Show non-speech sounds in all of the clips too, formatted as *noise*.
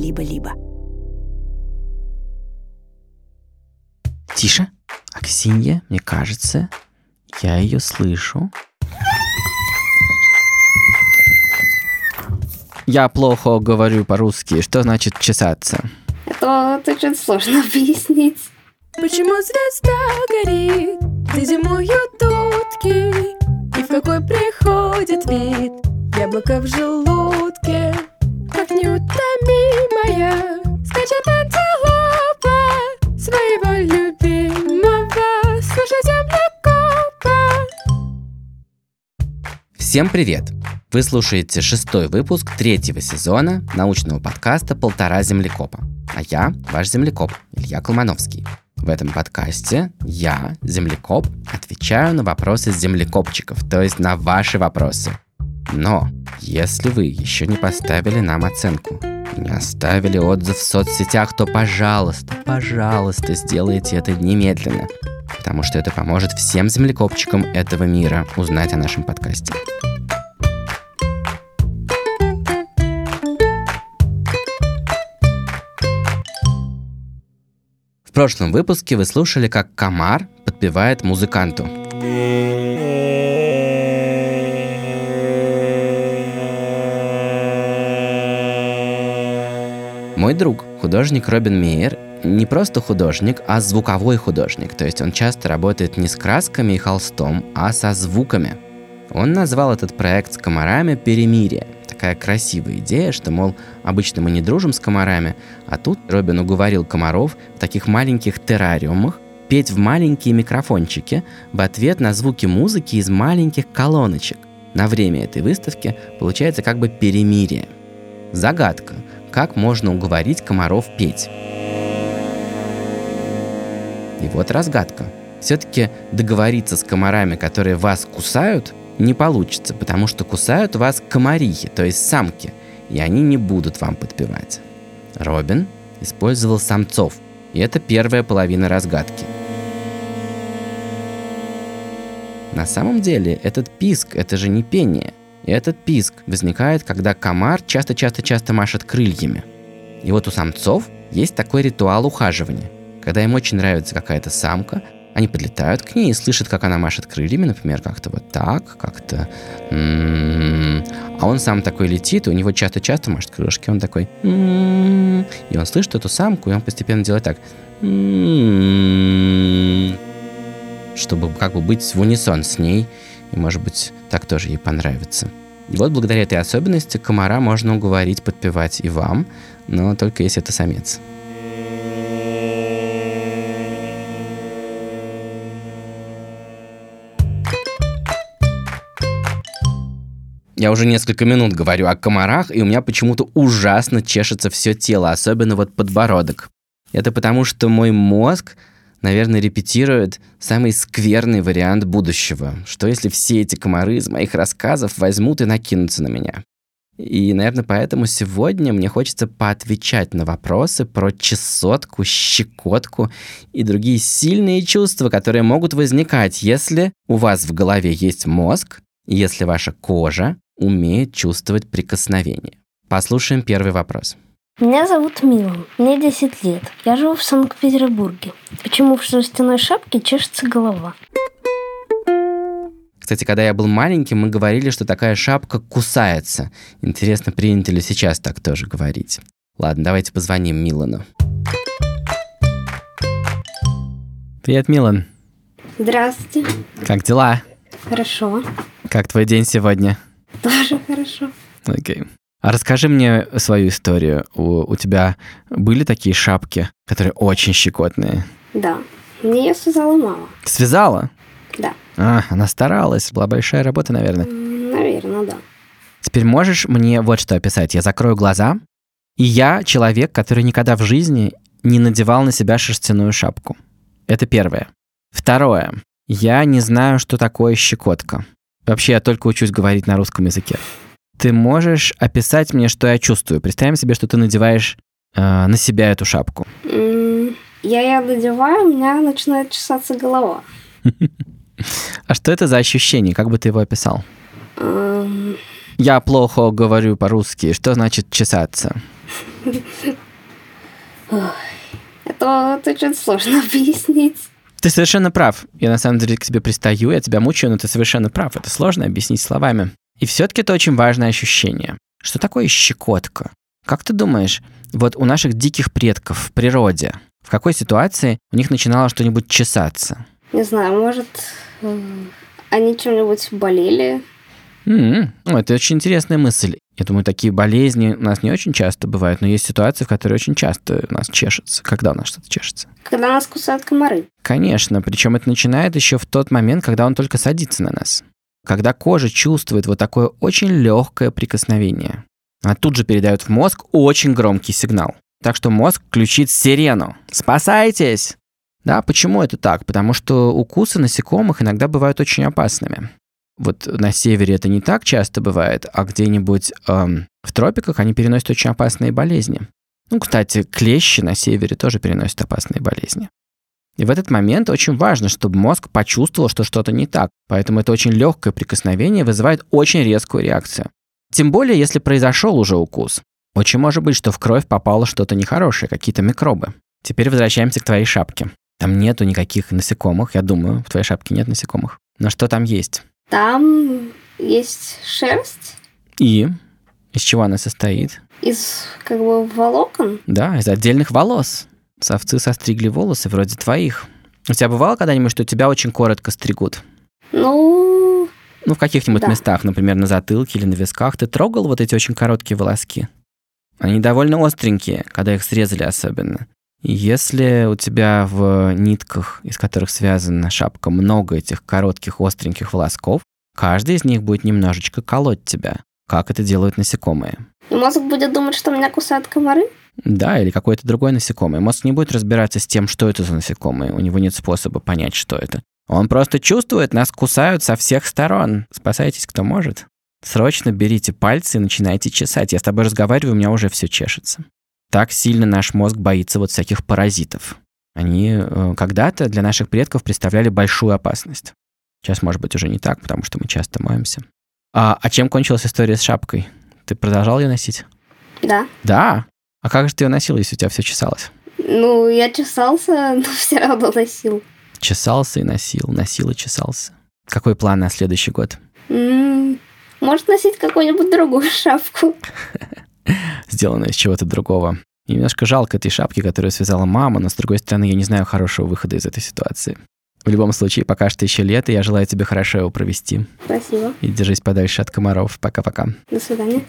либо-либо. Тише. Аксинья, мне кажется, я ее слышу. Я плохо говорю по-русски. Что значит чесаться? Это очень сложно *laughs* объяснить. Почему звезда горит, где зимуют утки, И в какой приходит вид яблоко в желудке, Всем привет! Вы слушаете шестой выпуск третьего сезона научного подкаста «Полтора землекопа». А я ваш землекоп Илья Колмановский. В этом подкасте я, землекоп, отвечаю на вопросы землекопчиков, то есть на ваши вопросы. Но если вы еще не поставили нам оценку, не оставили отзыв в соцсетях, то, пожалуйста, пожалуйста, сделайте это немедленно, потому что это поможет всем землекопчикам этого мира узнать о нашем подкасте. В прошлом выпуске вы слушали, как комар подпевает музыканту. Мой друг, художник Робин Мейер, не просто художник, а звуковой художник. То есть он часто работает не с красками и холстом, а со звуками. Он назвал этот проект с комарами «Перемирие». Такая красивая идея, что, мол, обычно мы не дружим с комарами, а тут Робин уговорил комаров в таких маленьких террариумах петь в маленькие микрофончики в ответ на звуки музыки из маленьких колоночек. На время этой выставки получается как бы перемирие. Загадка. Как можно уговорить комаров петь? И вот разгадка. Все-таки договориться с комарами, которые вас кусают, не получится, потому что кусают вас комарихи, то есть самки, и они не будут вам подпевать. Робин использовал самцов, и это первая половина разгадки. На самом деле этот писк – это же не пение. Этот писк возникает, когда комар часто-часто-часто машет крыльями. И вот у самцов есть такой ритуал ухаживания. Когда им очень нравится какая-то самка, они подлетают к ней и слышат, как она машет крыльями, например, как-то вот так, как-то... м-м-м. А он сам такой летит, и у него часто-часто машет крылышки, он такой... м-м-м. И он слышит эту самку, и он постепенно делает так... м-м-м. Чтобы как бы быть в унисон с ней, и, может быть, так тоже ей понравится. И вот благодаря этой особенности комара можно уговорить подпевать и вам, но только если это самец. Я уже несколько минут говорю о комарах, и у меня почему-то ужасно чешется все тело, особенно вот подбородок. Это потому, что мой мозг, наверное, репетирует самый скверный вариант будущего. Что если все эти комары из моих рассказов возьмут и накинутся на меня? И, наверное, поэтому сегодня мне хочется поотвечать на вопросы про чесотку, щекотку и другие сильные чувства, которые могут возникать, если у вас в голове есть мозг, если ваша кожа умеет чувствовать прикосновение. Послушаем первый вопрос. Меня зовут Милан, мне 10 лет. Я живу в Санкт-Петербурге. Почему в шерстяной шапке чешется голова? Кстати, когда я был маленьким, мы говорили, что такая шапка кусается. Интересно, принято ли сейчас так тоже говорить. Ладно, давайте позвоним Милану. Привет, Милан. Здравствуйте. Как дела? Хорошо. Как твой день сегодня? Тоже хорошо. Окей. А расскажи мне свою историю. У, у тебя были такие шапки, которые очень щекотные? Да. Мне ее связала мама. Связала? Да. А, она старалась. Была большая работа, наверное. Наверное, да. Теперь можешь мне вот что описать? Я закрою глаза, и я человек, который никогда в жизни не надевал на себя шерстяную шапку. Это первое. Второе. Я не знаю, что такое щекотка. Вообще, я только учусь говорить на русском языке. Ты можешь описать мне, что я чувствую? Представим себе, что ты надеваешь э, на себя эту шапку. Я ее надеваю, у меня начинает чесаться голова. *laughs* А что это за ощущение? Как бы ты его описал? М, Я плохо говорю по-русски. Что значит чесаться? *laughs* Это очень сложно *laughs* объяснить. Ты совершенно прав. Я на самом деле к тебе пристаю, я тебя мучаю, но ты совершенно прав. Это сложно объяснить словами. И все-таки это очень важное ощущение. Что такое щекотка? Как ты думаешь, вот у наших диких предков в природе, в какой ситуации у них начинало что-нибудь чесаться? Не знаю, может, м, они чем-нибудь болели? М, Ну, это очень интересная мысль. Я думаю, такие болезни у нас не очень часто бывают, но есть ситуации, в которые очень часто у нас чешется. Когда у нас что-то чешется? Когда нас кусают комары. Конечно, причем это начинает еще в тот момент, когда он только садится на нас. Когда кожа чувствует вот такое очень легкое прикосновение. А тут же передает в мозг очень громкий сигнал. Так что мозг включит сирену. Спасайтесь! Да, почему это так? Потому что укусы насекомых иногда бывают очень опасными. Вот на севере это не так часто бывает, а где-нибудь эм, в тропиках они переносят очень опасные болезни. Ну, кстати, клещи на севере тоже переносят опасные болезни. И в этот момент очень важно, чтобы мозг почувствовал, что что-то не так. Поэтому это очень легкое прикосновение вызывает очень резкую реакцию. Тем более, если произошел уже укус. Очень может быть, что в кровь попало что-то нехорошее, какие-то микробы. Теперь возвращаемся к твоей шапке. Там нету никаких насекомых, я думаю, в твоей шапке нет насекомых. Но что там есть? Там есть шерсть И из чего она состоит? из как бы волокон. Да, из отдельных волос. Совцы состригли волосы вроде твоих. У тебя бывало когда-нибудь, что тебя очень коротко стригут? Ну, Ну, в каких-нибудь Да. местах, например, на затылке или на висках. Ты трогал вот эти очень короткие волоски? Они довольно остренькие, когда их срезали особенно. И если у тебя в нитках, из которых связана шапка, много этих коротких остреньких волосков, каждый из них будет немножечко колоть тебя, как это делают насекомые. и мозг будет думать, что меня кусают комары. Да, или какое-то другое насекомое. Мозг не будет разбираться с тем, что это за насекомое. У него нет способа понять, что это. Он просто чувствует, нас кусают со всех сторон. Спасайтесь, кто может. Срочно берите пальцы и начинайте чесать. Я с тобой разговариваю, у меня уже все чешется. Так сильно наш мозг боится вот всяких паразитов. Они э, когда-то для наших предков представляли большую опасность. Сейчас, может быть, уже не так, потому что мы часто моемся. А, а чем кончилась история с шапкой? Ты продолжал ее носить? Да. Да. А как же ты ее носил, если у тебя все чесалось? Ну, я чесался, *laughs* но все равно носил. Чесался и носил, носил и чесался. Какой план на следующий год? Может носить какую-нибудь другую *laughs* шапку. *laughs* Сделано из чего-то другого. И немножко жалко этой шапки, которую связала мама, но с другой стороны, я не знаю хорошего выхода из этой ситуации. В любом случае, пока что еще лето, я желаю тебе хорошо его провести. Спасибо. И держись подальше от комаров. Пока-пока. До свидания.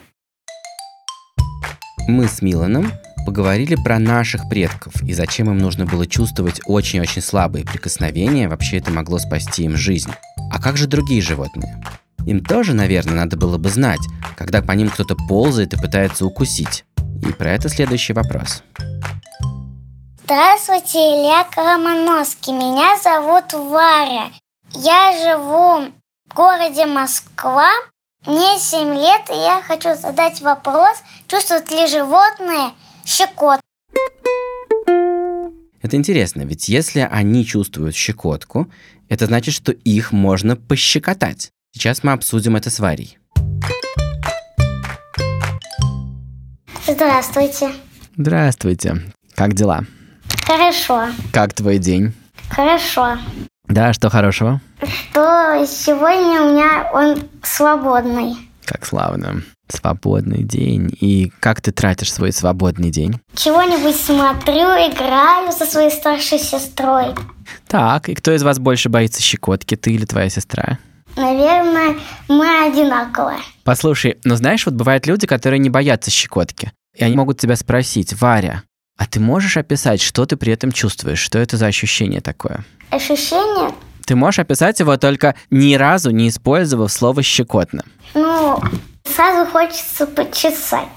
Мы с Миланом поговорили про наших предков и зачем им нужно было чувствовать очень-очень слабые прикосновения, вообще это могло спасти им жизнь. А как же другие животные? Им тоже, наверное, надо было бы знать, когда по ним кто-то ползает и пытается укусить. И про это следующий вопрос. Здравствуйте, Илья Коломоновский. Меня зовут Варя. Я живу в городе Москва. Мне 7 лет, и я хочу задать вопрос, чувствуют ли животные щекот. Это интересно, ведь если они чувствуют щекотку, это значит, что их можно пощекотать. Сейчас мы обсудим это с Варей. Здравствуйте. Здравствуйте. Как дела? Хорошо, Как твой день? хорошо. Да, что хорошего? Что сегодня у меня он свободный. Как славно. Свободный день. И как ты тратишь свой свободный день? Чего-нибудь смотрю, играю со своей старшей сестрой. Так, и кто из вас больше боится щекотки, ты или твоя сестра? Наверное, мы одинаковые. Послушай, ну знаешь, вот бывают люди, которые не боятся щекотки. И они могут тебя спросить, Варя, а ты можешь описать, что ты при этом чувствуешь? Что это за ощущение такое? Ощущение, Ты можешь описать его только ни разу не использовав слово «щекотно». ну, сразу хочется почесать.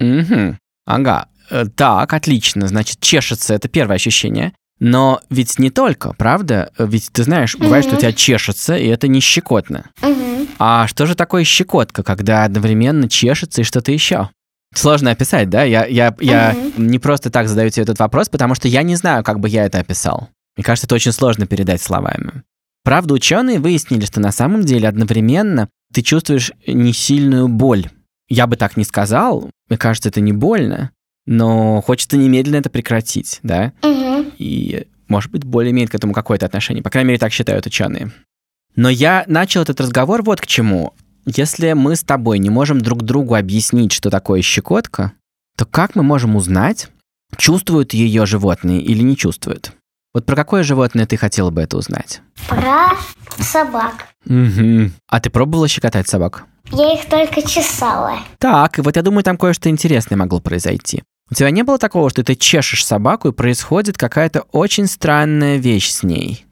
Угу. Ага. Э, Так, отлично. Значит, чешется это первое ощущение. Но ведь не только, правда? Э, Ведь ты знаешь, бывает, что у тебя чешется, и это не щекотно. Мгм. А что же такое щекотка, когда одновременно чешется и что-то еще? Сложно описать, да? Я, я, я не просто так задаю тебе этот вопрос, потому что я не знаю, как бы я это описал. Мне кажется, это очень сложно передать словами. Правда, ученые выяснили, что на самом деле одновременно ты чувствуешь не сильную боль. Я бы так не сказал, мне кажется, это не больно, но хочется немедленно это прекратить, да? Угу. И, может быть, более имеет к этому какое-то отношение. По крайней мере, так считают ученые. Но я начал этот разговор вот к чему. Если мы с тобой не можем друг другу объяснить, что такое щекотка, то как мы можем узнать, чувствуют ее животные или не чувствуют? Вот про какое животное ты хотела бы это узнать? Про собак. Угу. А ты пробовала щекотать собак? Я их только чесала. Так, и вот я думаю, там кое-что интересное могло произойти. У тебя не было такого, что ты чешешь собаку, и происходит какая-то очень странная вещь с ней?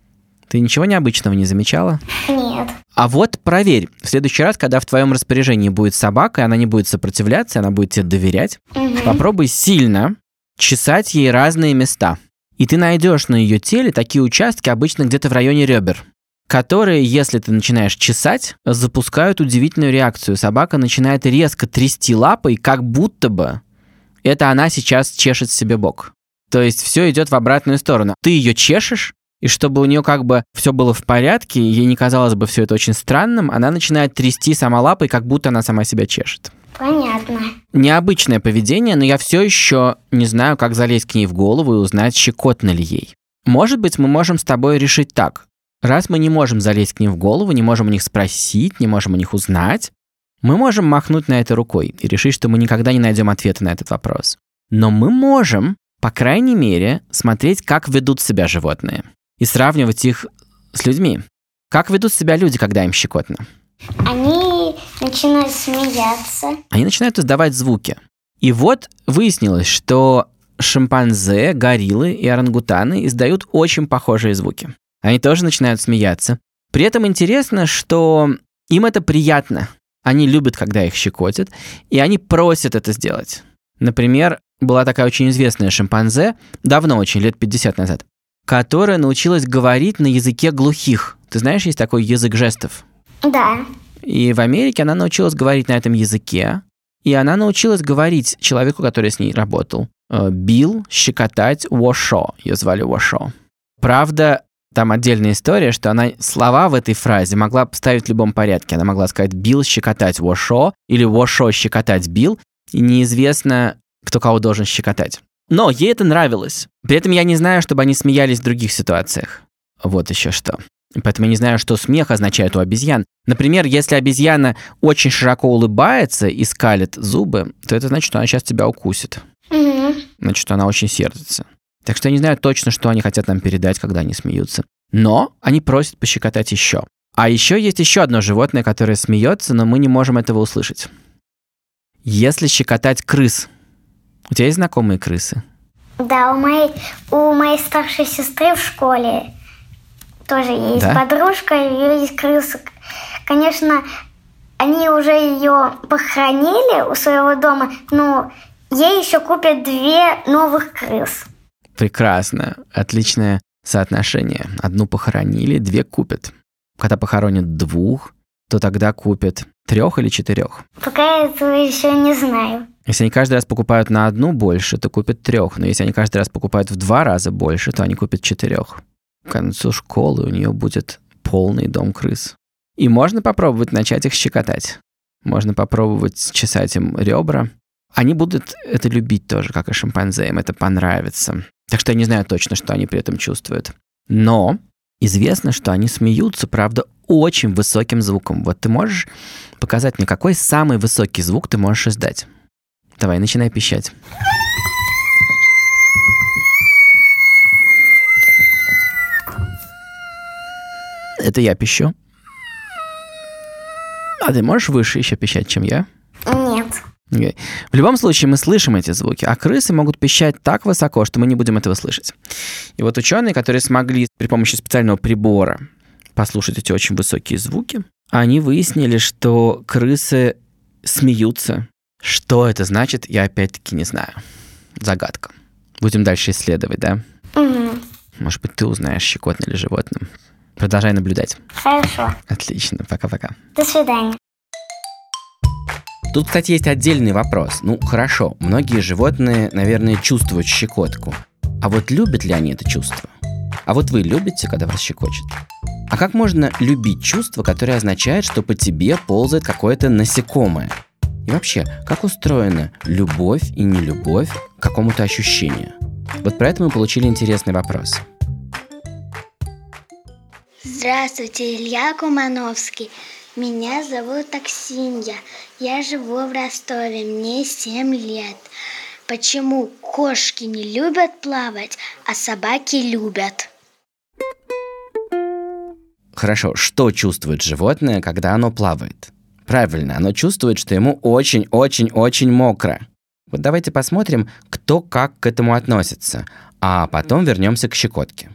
Ты ничего необычного не замечала? Нет. А вот проверь, в следующий раз, когда в твоем распоряжении будет собака, и она не будет сопротивляться, она будет тебе доверять, Мгм. попробуй сильно чесать ей разные места. И ты найдешь на ее теле такие участки, обычно где-то в районе ребер, которые, если ты начинаешь чесать, запускают удивительную реакцию. Собака начинает резко трясти лапой, как будто бы это она сейчас чешет себе бок. То есть все идет в обратную сторону. Ты ее чешешь, и чтобы у нее как бы все было в порядке, ей не казалось бы все это очень странным, она начинает трясти сама лапой, как будто она сама себя чешет. Понятно. Необычное поведение, но я все еще не знаю, как залезть к ней в голову и узнать, щекотно ли ей. Может быть, мы можем с тобой решить так. Раз мы не можем залезть к ним в голову, не можем у них спросить, не можем у них узнать, мы можем махнуть на это рукой и решить, что мы никогда не найдем ответа на этот вопрос. Но мы можем, по крайней мере, смотреть, как ведут себя животные и сравнивать их с людьми. Как ведут себя люди, когда им щекотно? Они начинают смеяться. они начинают издавать звуки. И вот выяснилось, что шимпанзе, гориллы и орангутаны издают очень похожие звуки. Они тоже начинают смеяться. При этом интересно, что им это приятно. Они любят, когда их щекотят, и они просят это сделать. Например, была такая очень известная шимпанзе, давно очень, лет 50 назад, которая научилась говорить на языке глухих. Ты знаешь, есть такой язык жестов? Да. И в Америке она научилась говорить на этом языке. И она научилась говорить человеку, который с ней работал. э, Бил, щекотать, вошо. Ее звали Вошо. Правда, там отдельная история, что она слова в этой фразе могла ставить в любом порядке. Она могла сказать «бил щекотать Вошо» или «Вошо щекотать бил», и неизвестно, кто кого должен щекотать. Но ей это нравилось. При этом я не знаю, чтобы они смеялись в других ситуациях. Вот еще что. Поэтому я не знаю, что смех означает у обезьян. Например, если обезьяна очень широко улыбается и скалит зубы, то это значит, что она сейчас тебя укусит. Мгм. Значит, что она очень сердится. Так что я не знаю точно, что они хотят нам передать, когда они смеются. Но они просят пощекотать еще. А еще есть еще одно животное, которое смеется, но мы не можем этого услышать. Если щекотать крыс. У тебя есть знакомые крысы? Да, у моей, у моей старшей сестры в школе тоже есть Да? подружка, у нее есть крыса. Конечно, они уже ее похоронили у своего дома, но ей еще купят две новых крыс. Прекрасно. Отличное соотношение. Одну похоронили, две купят. Когда похоронят двух, то тогда купят трех или четырех. Пока я этого еще не знаю. Если они каждый раз покупают на одну больше, то купят трех. Но если они каждый раз покупают в два раза больше, то они купят четырех. К концу школы у нее будет полный дом крыс. И можно попробовать начать их щекотать. Можно попробовать чесать им ребра. Они будут это любить тоже, как и шимпанзе, им это понравится. Так что я не знаю точно, что они при этом чувствуют. Но известно, что они смеются, правда, очень высоким звуком. Вот ты можешь показать мне, какой самый высокий звук ты можешь издать? Давай, начинай пищать. Это я пищу. А ты можешь выше еще пищать, чем я? Нет. Окей. В любом случае мы слышим эти звуки, а крысы могут пищать так высоко, что мы не будем этого слышать. И вот ученые, которые смогли при помощи специального прибора послушать эти очень высокие звуки, они выяснили, что крысы смеются. Что это значит, я опять-таки не знаю. Загадка. Будем дальше исследовать, да? Мгм. Может быть, ты узнаешь, щекотно ли животным. Продолжай наблюдать. Хорошо. Отлично, пока-пока. До свидания. Тут, кстати, есть отдельный вопрос. Ну, хорошо, многие животные, наверное, чувствуют щекотку. А вот любят ли они это чувство? А вот вы любите, когда вас щекочет? А как можно любить чувство, которое означает, что по тебе ползает какое-то насекомое? И вообще, как устроена любовь и нелюбовь к какому-то ощущению. Вот про это мы получили интересный вопрос. Здравствуйте, Илья Кумановский. Меня зовут Аксинья. Я живу в Ростове, мне 7 лет. Почему кошки не любят плавать, а собаки любят? Хорошо, что чувствует животное, когда оно плавает? Правильно, оно чувствует, что ему очень-очень-очень мокро. Вот давайте посмотрим, кто как к этому относится, а потом вернемся к щекотке.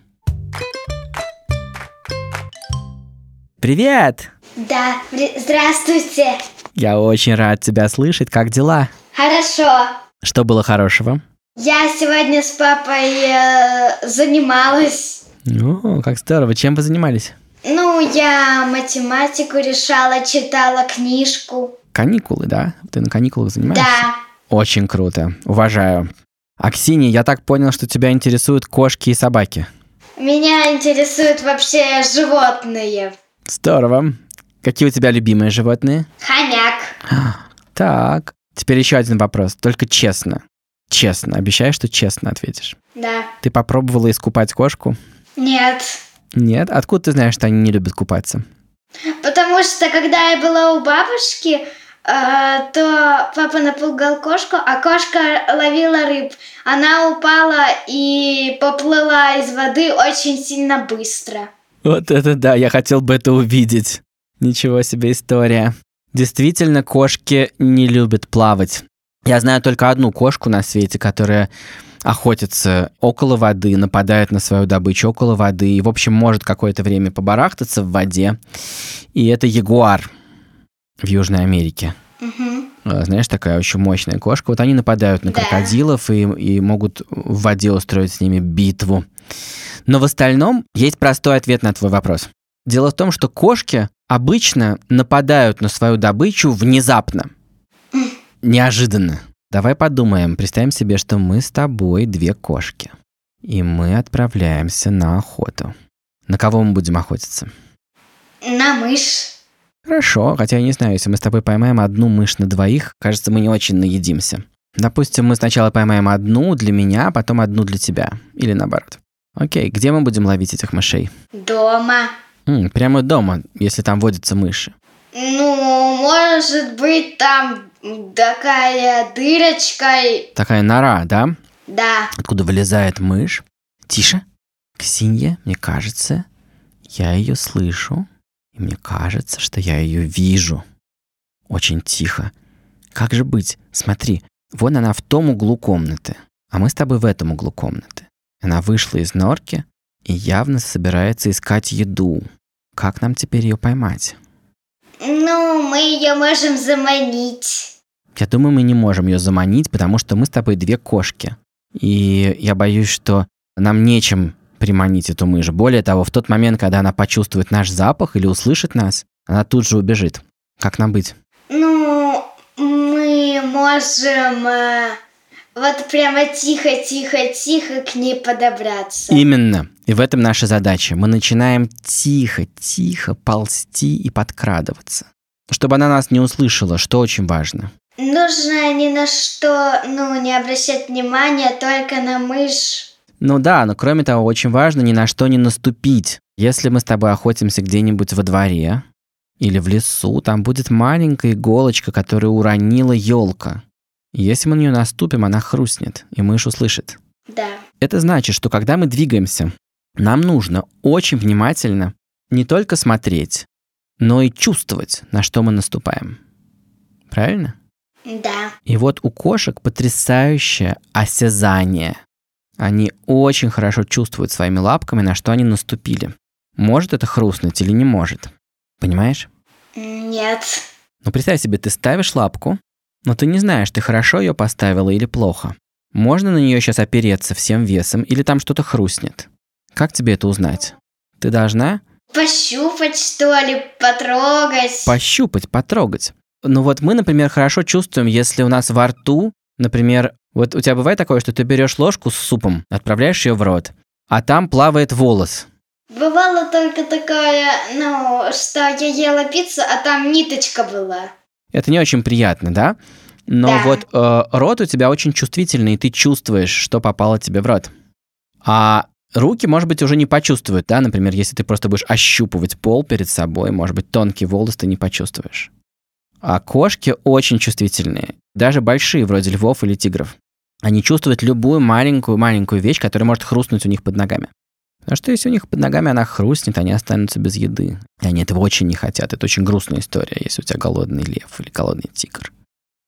Привет! Да, здравствуйте. Я очень рад тебя слышать. Как дела? Хорошо. Что было хорошего? Я сегодня с папой э, занималась. О, как здорово. Чем вы занимались? Ну, я математику решала, читала книжку. Каникулы, да? Ты на каникулах занимаешься? Да. Очень круто. Уважаю. Аксинья, я так понял, что тебя интересуют кошки и собаки. Меня интересуют вообще животные. Здорово. Какие у тебя любимые животные? Хомяк. *gasps* Так, теперь еще один вопрос, только честно. Честно, обещаешь, что честно ответишь. Да. Ты попробовала искупать кошку? Нет. Нет? Откуда ты знаешь, что они не любят купаться? Потому что когда я была у бабушки, э, то папа напугал кошку, а кошка ловила рыб. Она упала и поплыла из воды очень сильно быстро. Вот это да, я хотел бы это увидеть. Ничего себе история. Действительно, кошки не любят плавать. Я знаю только одну кошку на свете, которая охотится около воды, нападает на свою добычу около воды и, в общем, может какое-то время побарахтаться в воде. И это ягуар в Южной Америке. Угу. Знаешь, такая очень мощная кошка. Вот они нападают на Да. крокодилов и, и могут в воде устроить с ними битву. Но в остальном есть простой ответ на твой вопрос. Дело в том, что кошки обычно нападают на свою добычу внезапно. Неожиданно. Давай подумаем, представим себе, что мы с тобой две кошки. И мы отправляемся на охоту. На кого мы будем охотиться? На мышь. Хорошо, хотя я не знаю, если мы с тобой поймаем одну мышь на двоих, кажется, мы не очень наедимся. Допустим, мы сначала поймаем одну для меня, а потом одну для тебя. Или наоборот. Окей, где мы будем ловить этих мышей? Дома. М, прямо дома, если там водятся мыши. Ну, может быть, там такая дырочка. Такая нора, да? Да. Откуда вылезает мышь. Тише. Ксинья, мне кажется, я ее слышу. И мне кажется, что я ее вижу. Очень тихо. Как же быть? Смотри, вон она в том углу комнаты, а мы с тобой в этом углу комнаты. Она вышла из норки и явно собирается искать еду. Как нам теперь ее поймать? Ну, мы ее можем заманить. Я думаю, мы не можем ее заманить, потому что мы с тобой две кошки. И я боюсь, что нам нечем приманить эту мышь. Более того, в тот момент, когда она почувствует наш запах или услышит нас, она тут же убежит. Как нам быть? Ну, мы можем э, вот прямо тихо-тихо-тихо к ней подобраться. Именно. И в этом наша задача. Мы начинаем тихо-тихо ползти и подкрадываться. Чтобы она нас не услышала, что очень важно. Нужно ни на что, ну, не обращать внимания, только на мышь. Ну да, но кроме того, очень важно ни на что не наступить. Если мы с тобой охотимся где-нибудь во дворе или в лесу, там будет маленькая иголочка, которую уронила елка. Если мы на нее наступим, она хрустнет, и мышь услышит. Да. Это значит, что когда мы двигаемся, нам нужно очень внимательно не только смотреть, но и чувствовать, на что мы наступаем. Правильно? Да. И вот у кошек потрясающее осязание. Они очень хорошо чувствуют своими лапками, на что они наступили. Может это хрустнуть или не может. Понимаешь? Нет. Ну представь себе, ты ставишь лапку, но ты не знаешь, ты хорошо ее поставила или плохо. Можно на нее сейчас опереться всем весом или там что-то хрустнет. Как тебе это узнать? Ты должна Пощупать, что ли, потрогать. пощупать, потрогать. Ну вот мы, например, хорошо чувствуем, если у нас во рту, например, вот у тебя бывает такое, что ты берешь ложку с супом, отправляешь ее в рот, а там плавает волос. Бывало только такое, ну, что я ела пиццу, а там ниточка была. Это не очень приятно, да? Но Да. вот э, рот у тебя очень чувствительный, и ты чувствуешь, что попало тебе в рот. А руки, может быть, уже не почувствуют, да? Например, если ты просто будешь ощупывать пол перед собой, может быть, тонкий волос ты не почувствуешь. А кошки очень чувствительные, даже большие, вроде львов или тигров. Они чувствуют любую маленькую-маленькую вещь, которая может хрустнуть у них под ногами. Потому что если у них под ногами она хрустнет, они останутся без еды. И они этого очень не хотят. Это очень грустная история, если у тебя голодный лев или голодный тигр.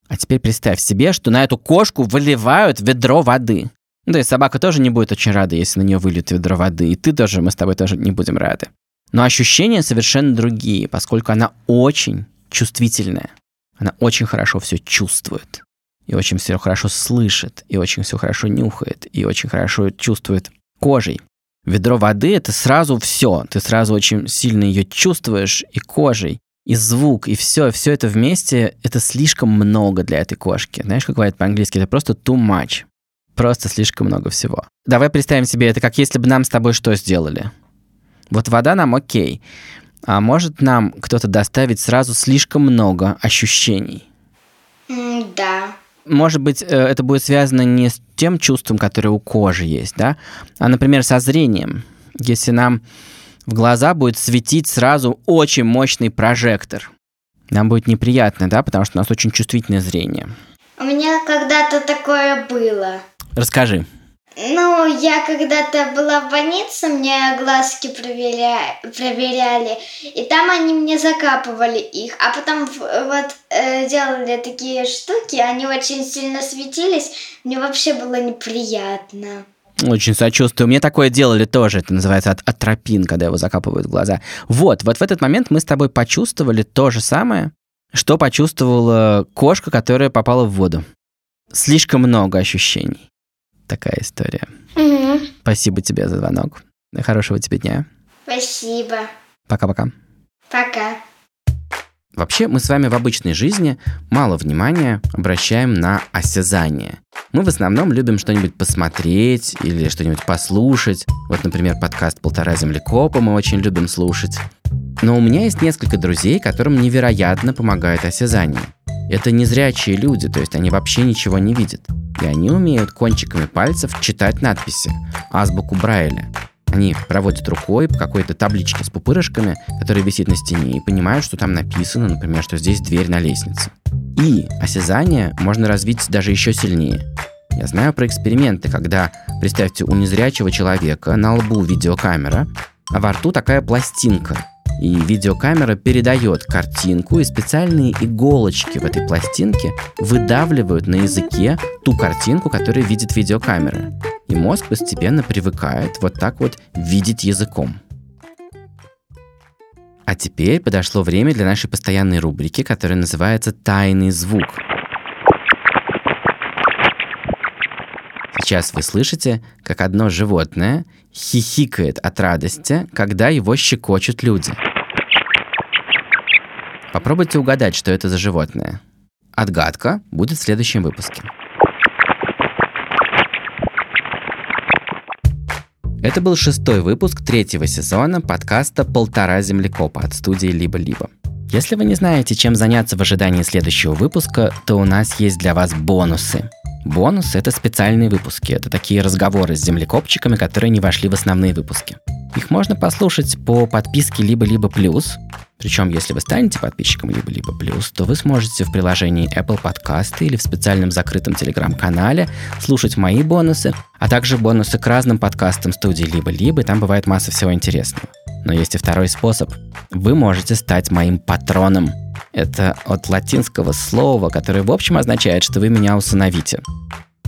А теперь представь себе, что на эту кошку выливают ведро воды. Ну, то есть собака тоже не будет очень рада, если на нее выльют ведро воды. И ты тоже, мы с тобой тоже не будем рады. Но ощущения совершенно другие, поскольку она очень чувствительная. Она очень хорошо все чувствует. И очень все хорошо слышит. И очень все хорошо нюхает. И очень хорошо чувствует кожей. Ведро воды это сразу все. Ты сразу очень сильно ее чувствуешь и кожей, и звук, и все, все это вместе, это слишком много для этой кошки. Знаешь, как говорят по-английски, это просто too much. Просто слишком много всего. Давай представим себе, это как если бы нам с тобой что сделали? Вот вода нам окей, а может нам кто-то доставить сразу слишком много ощущений? Да. может быть, э, это будет связано не с тем чувством, которое у кожи есть, да, а, например, со зрением. Если нам в глаза будет светить сразу очень мощный прожектор, нам будет неприятно, да, потому что у нас очень чувствительное зрение. У меня когда-то такое было. Расскажи. Ну, я когда-то была в больнице, мне глазки проверя- проверяли, и там они мне закапывали их, а потом вот э, делали такие штуки, они очень сильно светились, мне вообще было неприятно. Очень сочувствую. Мне такое делали тоже. Это называется от- атропин, когда его закапывают в глаза. Вот, вот в этот момент мы с тобой почувствовали то же самое, что почувствовала кошка, которая попала в воду. Слишком много ощущений. Такая история. Мгм. Спасибо тебе за звонок. Хорошего тебе дня. Спасибо. Пока-пока. Пока. Вообще, мы с вами в обычной жизни мало внимания обращаем на осязание. Мы в основном любим что-нибудь посмотреть или что-нибудь послушать. Вот, например, подкаст «Полтора землекопа» мы очень любим слушать. Но у меня есть несколько друзей, которым невероятно помогает осязание. Это незрячие люди, то есть они вообще ничего не видят. И они умеют кончиками пальцев читать надписи, азбуку Брайля. Они проводят рукой по какой-то табличке с пупырышками, которая висит на стене, и понимают, что там написано, например, что здесь дверь на лестнице. И осязание можно развить даже еще сильнее. Я знаю про эксперименты, когда, представьте, у незрячего человека на лбу видеокамера, а во рту такая пластинка. И видеокамера передает картинку, и специальные иголочки в этой пластинке выдавливают на языке ту картинку, которую видит видеокамера. И мозг постепенно привыкает вот так вот видеть языком. А теперь подошло время для нашей постоянной рубрики, которая называется «Тайный звук». Сейчас вы слышите, как одно животное хихикает от радости, когда его щекочут люди. Попробуйте угадать, что это за животное. Отгадка будет в следующем выпуске. Это был шестой выпуск третьего сезона подкаста «Полтора землекопа» от студии «Либо-либо». Если вы не знаете, чем заняться в ожидании следующего выпуска, то у нас есть для вас бонусы. Бонус — это специальные выпуски. Это такие разговоры с землекопчиками, которые не вошли в основные выпуски. Их можно послушать по подписке «Либо-либо плюс». Причем, если вы станете подписчиком «Либо-либо плюс», то вы сможете в приложении Apple Подкасты или в специальном закрытом телеграм-канале слушать мои бонусы, а также бонусы к разным подкастам студии «Либо-либо», там бывает масса всего интересного. Но есть и второй способ. Вы можете стать моим патроном. Это от латинского слова, которое в общем означает, что вы меня усыновите.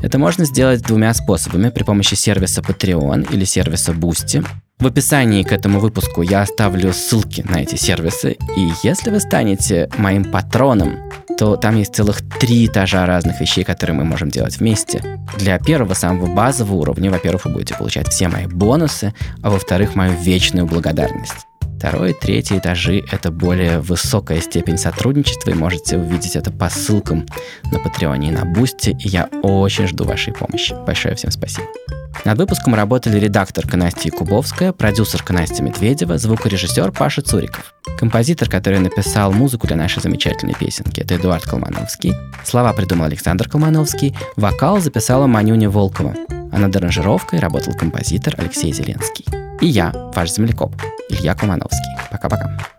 Это можно сделать двумя способами при помощи сервиса Patreon или сервиса Boosty. В описании к этому выпуску я оставлю ссылки на эти сервисы, и если вы станете моим патроном, то там есть целых три этажа разных вещей, которые мы можем делать вместе. Для первого, самого базового уровня, во-первых, вы будете получать все мои бонусы, а во-вторых, мою вечную благодарность. Второй и третий этажи – это более высокая степень сотрудничества, и можете увидеть это по ссылкам на Patreon е и на Boosty, и я очень жду вашей помощи. Большое всем спасибо. Над выпуском работали редакторка Настя Якубовская, продюсерка Настя Медведева, звукорежиссер Паша Цуриков. Композитор, который написал музыку для нашей замечательной песенки, это Эдуард Колмановский. Слова придумал Александр Колмановский. Вокал записала Манюня Волкова. А над аранжировкой работал композитор Алексей Зеленский. И я, ваш землекоп, Илья Колмановский. Пока-пока.